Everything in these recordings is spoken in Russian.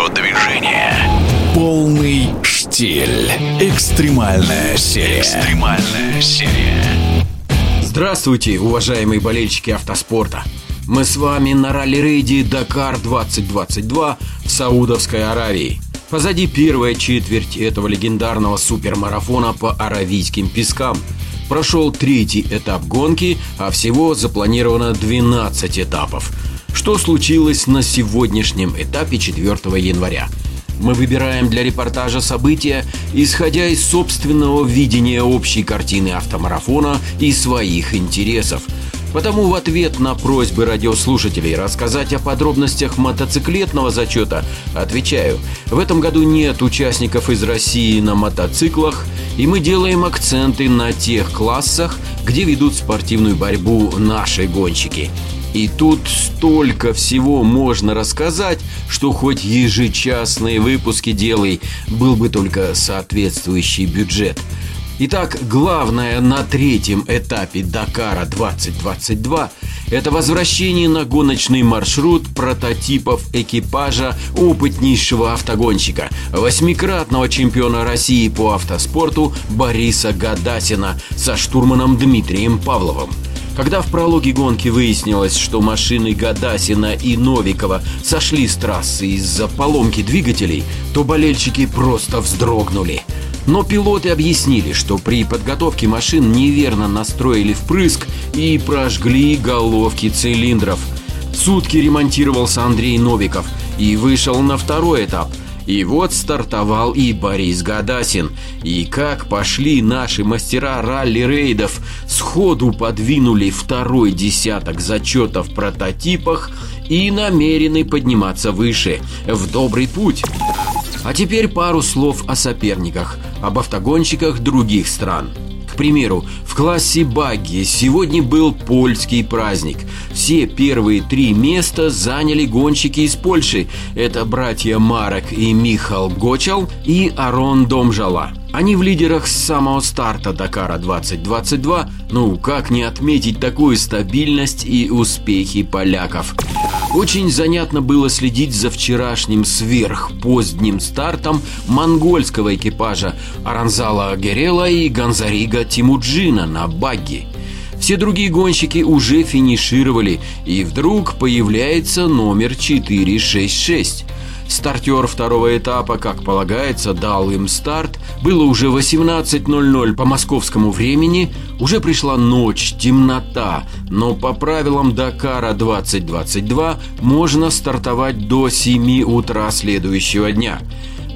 Все движение. Полный штиль. Экстремальная серия. Экстремальная серия. Здравствуйте, уважаемые болельщики автоспорта. Мы с вами на ралли-рейде Дакар 2022 в Саудовской Аравии. Позади первая четверть этого легендарного супермарафона по аравийским пескам. Прошел третий этап гонки, а всего запланировано 12 этапов. Что случилось на сегодняшнем этапе 4 января? Мы выбираем для репортажа события, исходя из собственного видения общей картины автомарафона и своих интересов – Потому в ответ на просьбы радиослушателей рассказать о подробностях мотоциклетного зачета отвечаю. В этом году нет участников из России на мотоциклах, и мы делаем акценты на тех классах, где ведут спортивную борьбу наши гонщики. И тут столько всего можно рассказать, что хоть ежечасные выпуски делай, был бы только соответствующий бюджет – Итак, главное на третьем этапе Дакара 2022 – это возвращение на гоночный маршрут прототипов экипажа опытнейшего автогонщика, восьмикратного чемпиона России по автоспорту Бориса Гадасина со штурманом Дмитрием Павловым. Когда в прологе гонки выяснилось, что машины Гадасина и Новикова сошли с трассы из-за поломки двигателей, то болельщики просто вздрогнули – но пилоты объяснили, что при подготовке машин неверно настроили впрыск и прожгли головки цилиндров. Сутки ремонтировался Андрей Новиков и вышел на второй этап. И вот стартовал и Борис Гадасин. И как пошли наши мастера ралли-рейдов, сходу подвинули второй десяток зачетов в прототипах и намерены подниматься выше, в добрый путь. А теперь пару слов о соперниках, об автогонщиках других стран. Примеру, в классе багги сегодня был польский праздник. Все первые три места заняли гонщики из Польши. Это братья Марок и Михал Гочал и Арон Домжала. Они в лидерах с самого старта Дакара 2022. Ну, как не отметить такую стабильность и успехи поляков? Очень занятно было следить за вчерашним сверхпоздним стартом монгольского экипажа Аранзала Герела и Ганзарига Тимуджина на багги. Все другие гонщики уже финишировали, и вдруг появляется номер 466. Стартер второго этапа, как полагается, дал им старт. Было уже 18.00 по московскому времени. Уже пришла ночь, темнота. Но по правилам Дакара 2022 можно стартовать до 7 утра следующего дня.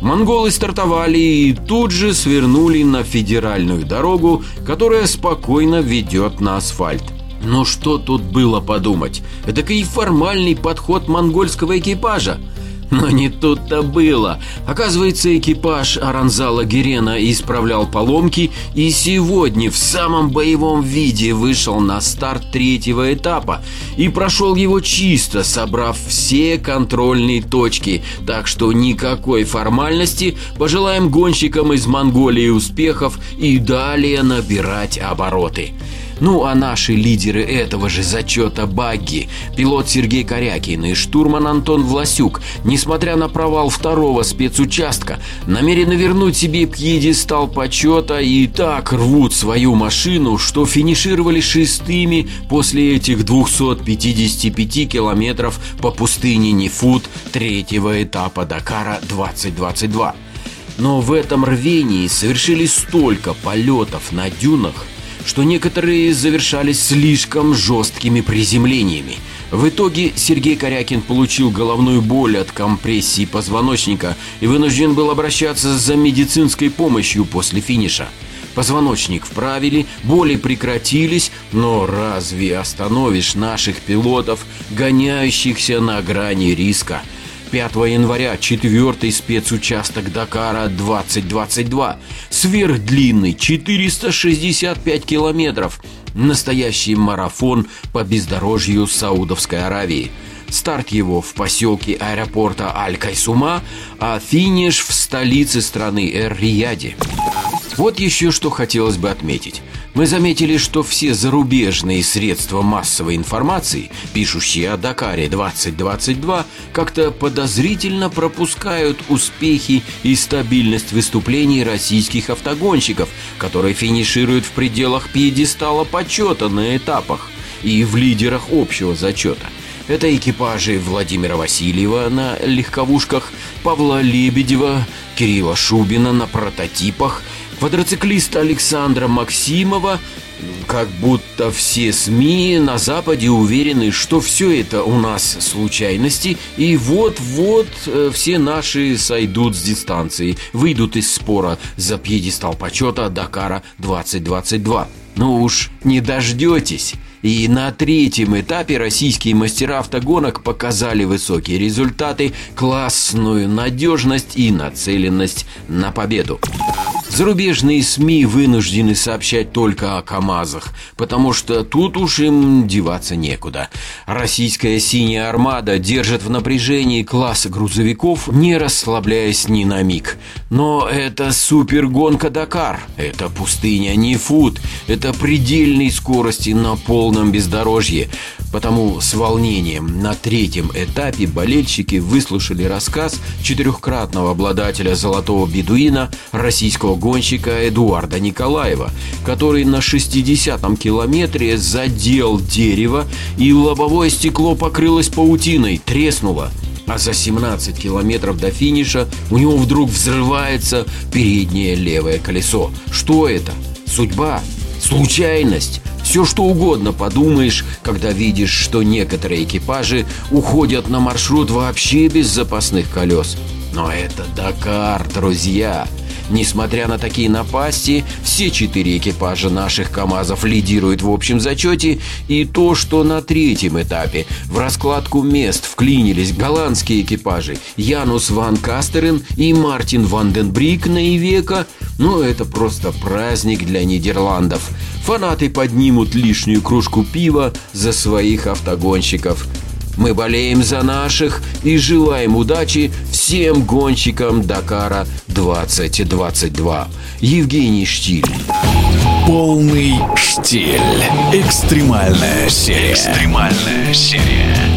Монголы стартовали и тут же свернули на федеральную дорогу, которая спокойно ведет на асфальт. Но что тут было подумать? Это и формальный подход монгольского экипажа – но не тут-то было. Оказывается, экипаж Аранзала Герена исправлял поломки и сегодня в самом боевом виде вышел на старт третьего этапа и прошел его чисто, собрав все контрольные точки. Так что никакой формальности. Пожелаем гонщикам из Монголии успехов и далее набирать обороты. Ну а наши лидеры этого же зачета багги, пилот Сергей Корякин и штурман Антон Власюк, несмотря на провал второго спецучастка, намерены вернуть себе пьедестал почета и так рвут свою машину, что финишировали шестыми после этих 255 километров по пустыне Нефут третьего этапа Дакара 2022. Но в этом рвении совершили столько полетов на дюнах, что некоторые завершались слишком жесткими приземлениями. В итоге Сергей Корякин получил головную боль от компрессии позвоночника и вынужден был обращаться за медицинской помощью после финиша. Позвоночник вправили, боли прекратились, но разве остановишь наших пилотов, гоняющихся на грани риска – 5 января четвертый спецучасток Дакара 2022. Сверхдлинный 465 километров. Настоящий марафон по бездорожью Саудовской Аравии. Старт его в поселке аэропорта Аль-Кайсума, а финиш в столице страны Эр-Рияде. Вот еще что хотелось бы отметить. Мы заметили, что все зарубежные средства массовой информации, пишущие о Дакаре 2022, как-то подозрительно пропускают успехи и стабильность выступлений российских автогонщиков, которые финишируют в пределах пьедестала почета на этапах и в лидерах общего зачета. Это экипажи Владимира Васильева на легковушках, Павла Лебедева, Кирилла Шубина на прототипах – квадроциклиста Александра Максимова, как будто все СМИ на Западе уверены, что все это у нас случайности, и вот-вот э, все наши сойдут с дистанции, выйдут из спора за пьедестал почета Дакара 2022. Ну уж не дождетесь. И на третьем этапе российские мастера автогонок показали высокие результаты, классную надежность и нацеленность на победу. Зарубежные СМИ вынуждены сообщать только о КАМАЗах, потому что тут уж им деваться некуда. Российская «Синяя армада» держит в напряжении класс грузовиков, не расслабляясь ни на миг. Но это супергонка Дакар, это пустыня Нефут, это предельной скорости на полном бездорожье. Потому с волнением на третьем этапе болельщики выслушали рассказ четырехкратного обладателя «Золотого бедуина» российского гонщика Эдуарда Николаева, который на 60-м километре задел дерево и лобовое стекло покрылось паутиной, треснуло. А за 17 километров до финиша у него вдруг взрывается переднее левое колесо. Что это? Судьба? Случайность? Все что угодно подумаешь, когда видишь, что некоторые экипажи уходят на маршрут вообще без запасных колес. Но это Дакар, друзья. Несмотря на такие напасти, все четыре экипажа наших КАМАЗов лидируют в общем зачете, и то, что на третьем этапе в раскладку мест вклинились голландские экипажи Янус Ван Кастерен и Мартин Ван на Ивека, ну это просто праздник для Нидерландов. Фанаты поднимут лишнюю кружку пива за своих автогонщиков – мы болеем за наших и желаем удачи всем гонщикам Дакара 2022. Евгений Штиль. Полный штиль. Экстремальная серия. Экстремальная серия.